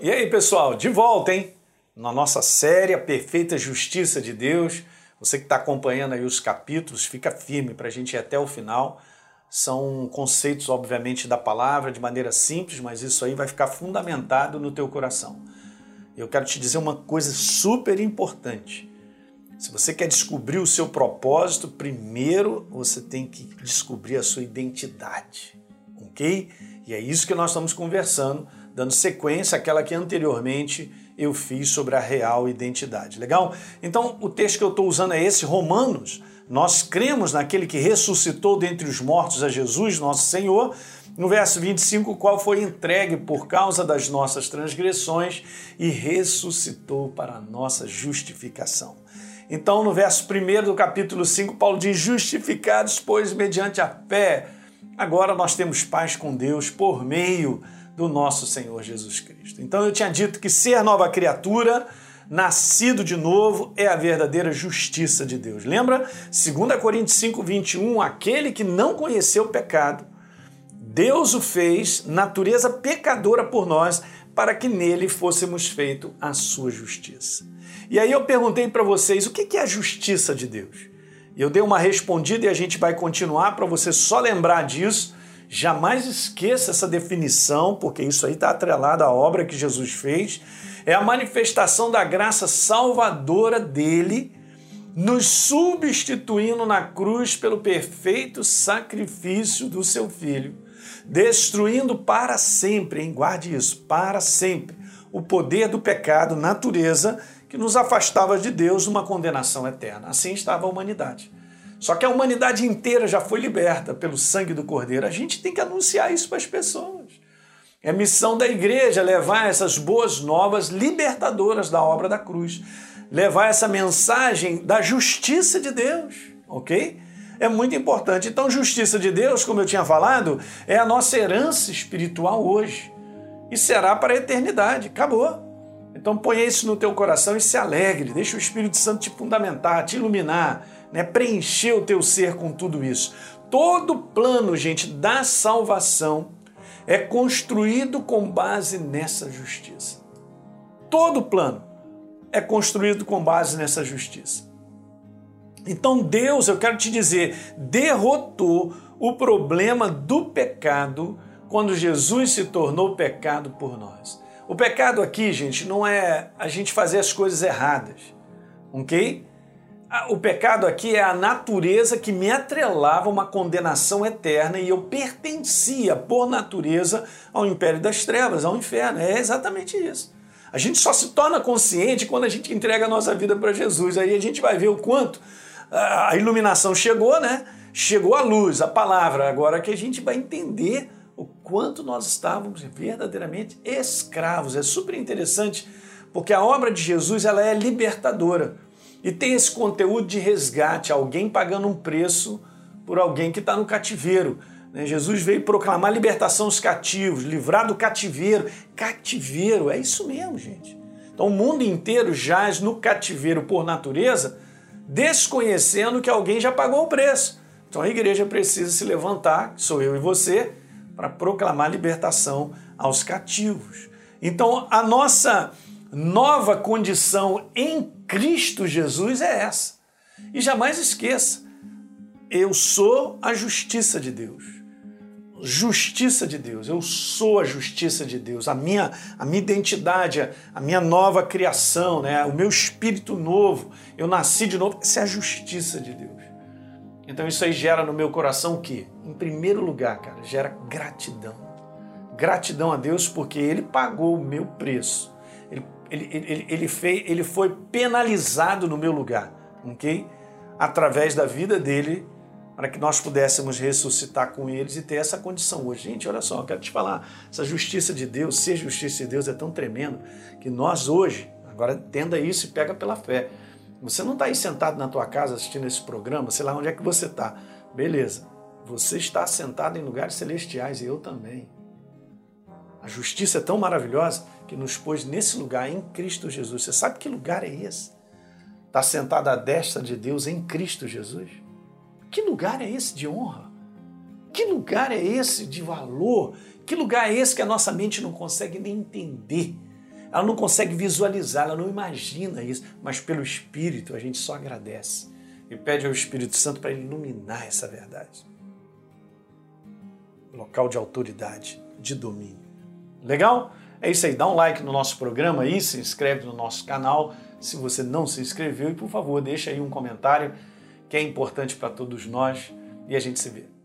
E aí, pessoal, de volta, hein? Na nossa série A Perfeita Justiça de Deus. Você que está acompanhando aí os capítulos, fica firme para a gente ir até o final. São conceitos, obviamente, da palavra de maneira simples, mas isso aí vai ficar fundamentado no teu coração. Eu quero te dizer uma coisa super importante. Se você quer descobrir o seu propósito, primeiro você tem que descobrir a sua identidade, ok? E é isso que nós estamos conversando dando sequência àquela que anteriormente eu fiz sobre a real identidade. Legal? Então, o texto que eu estou usando é esse, Romanos. Nós cremos naquele que ressuscitou dentre os mortos a Jesus, nosso Senhor. No verso 25, o qual foi entregue por causa das nossas transgressões e ressuscitou para a nossa justificação. Então, no verso 1 do capítulo 5, Paulo diz: Justificados, pois, mediante a fé, agora nós temos paz com Deus por meio do nosso Senhor Jesus Cristo. Então eu tinha dito que ser nova criatura, nascido de novo, é a verdadeira justiça de Deus. Lembra? 2 Coríntios 5, 21, aquele que não conheceu o pecado, Deus o fez natureza pecadora por nós, para que nele fôssemos feito a sua justiça. E aí eu perguntei para vocês o que é a justiça de Deus. Eu dei uma respondida e a gente vai continuar para você só lembrar disso Jamais esqueça essa definição, porque isso aí está atrelado à obra que Jesus fez. É a manifestação da graça salvadora dele, nos substituindo na cruz pelo perfeito sacrifício do seu filho, destruindo para sempre, hein? guarde isso, para sempre, o poder do pecado, natureza, que nos afastava de Deus numa condenação eterna. Assim estava a humanidade. Só que a humanidade inteira já foi liberta pelo sangue do Cordeiro. A gente tem que anunciar isso para as pessoas. É missão da igreja levar essas boas novas libertadoras da obra da cruz. Levar essa mensagem da justiça de Deus, ok? É muito importante. Então, justiça de Deus, como eu tinha falado, é a nossa herança espiritual hoje. E será para a eternidade. Acabou. Então, ponha isso no teu coração e se alegre. Deixa o Espírito Santo te fundamentar, te iluminar né, preencher o teu ser com tudo isso. Todo plano, gente, da salvação é construído com base nessa justiça. Todo plano é construído com base nessa justiça. Então Deus, eu quero te dizer, derrotou o problema do pecado quando Jesus se tornou pecado por nós. O pecado aqui, gente, não é a gente fazer as coisas erradas, ok? o pecado aqui é a natureza que me atrelava a uma condenação eterna e eu pertencia, por natureza, ao império das trevas, ao inferno. É exatamente isso. A gente só se torna consciente quando a gente entrega a nossa vida para Jesus. Aí a gente vai ver o quanto a iluminação chegou, né? Chegou a luz, a palavra. Agora que a gente vai entender o quanto nós estávamos verdadeiramente escravos. É super interessante porque a obra de Jesus ela é libertadora. E tem esse conteúdo de resgate, alguém pagando um preço por alguém que está no cativeiro. Né? Jesus veio proclamar libertação aos cativos, livrar do cativeiro. Cativeiro, é isso mesmo, gente. Então o mundo inteiro jaz no cativeiro por natureza, desconhecendo que alguém já pagou o preço. Então a igreja precisa se levantar, sou eu e você, para proclamar libertação aos cativos. Então a nossa nova condição em Cristo Jesus é essa. E jamais esqueça, eu sou a justiça de Deus. Justiça de Deus, eu sou a justiça de Deus, a minha, a minha identidade, a minha nova criação, né? o meu espírito novo, eu nasci de novo, isso é a justiça de Deus. Então isso aí gera no meu coração o quê? Em primeiro lugar, cara, gera gratidão. Gratidão a Deus porque Ele pagou o meu preço ele, ele, ele, fez, ele foi penalizado no meu lugar, ok? Através da vida dele, para que nós pudéssemos ressuscitar com eles e ter essa condição hoje. Gente, olha só, eu quero te falar, essa justiça de Deus, ser justiça de Deus é tão tremendo que nós hoje, agora entenda isso e pega pela fé. Você não está aí sentado na tua casa assistindo esse programa, sei lá onde é que você está. Beleza, você está sentado em lugares celestiais e eu também. A justiça é tão maravilhosa que nos pôs nesse lugar em Cristo Jesus. Você sabe que lugar é esse? Está sentado à destra de Deus em Cristo Jesus? Que lugar é esse de honra? Que lugar é esse de valor? Que lugar é esse que a nossa mente não consegue nem entender? Ela não consegue visualizar, ela não imagina isso, mas pelo Espírito a gente só agradece e pede ao Espírito Santo para iluminar essa verdade. Local de autoridade, de domínio. Legal? É isso aí, dá um like no nosso programa aí, se inscreve no nosso canal se você não se inscreveu e por favor deixa aí um comentário que é importante para todos nós e a gente se vê.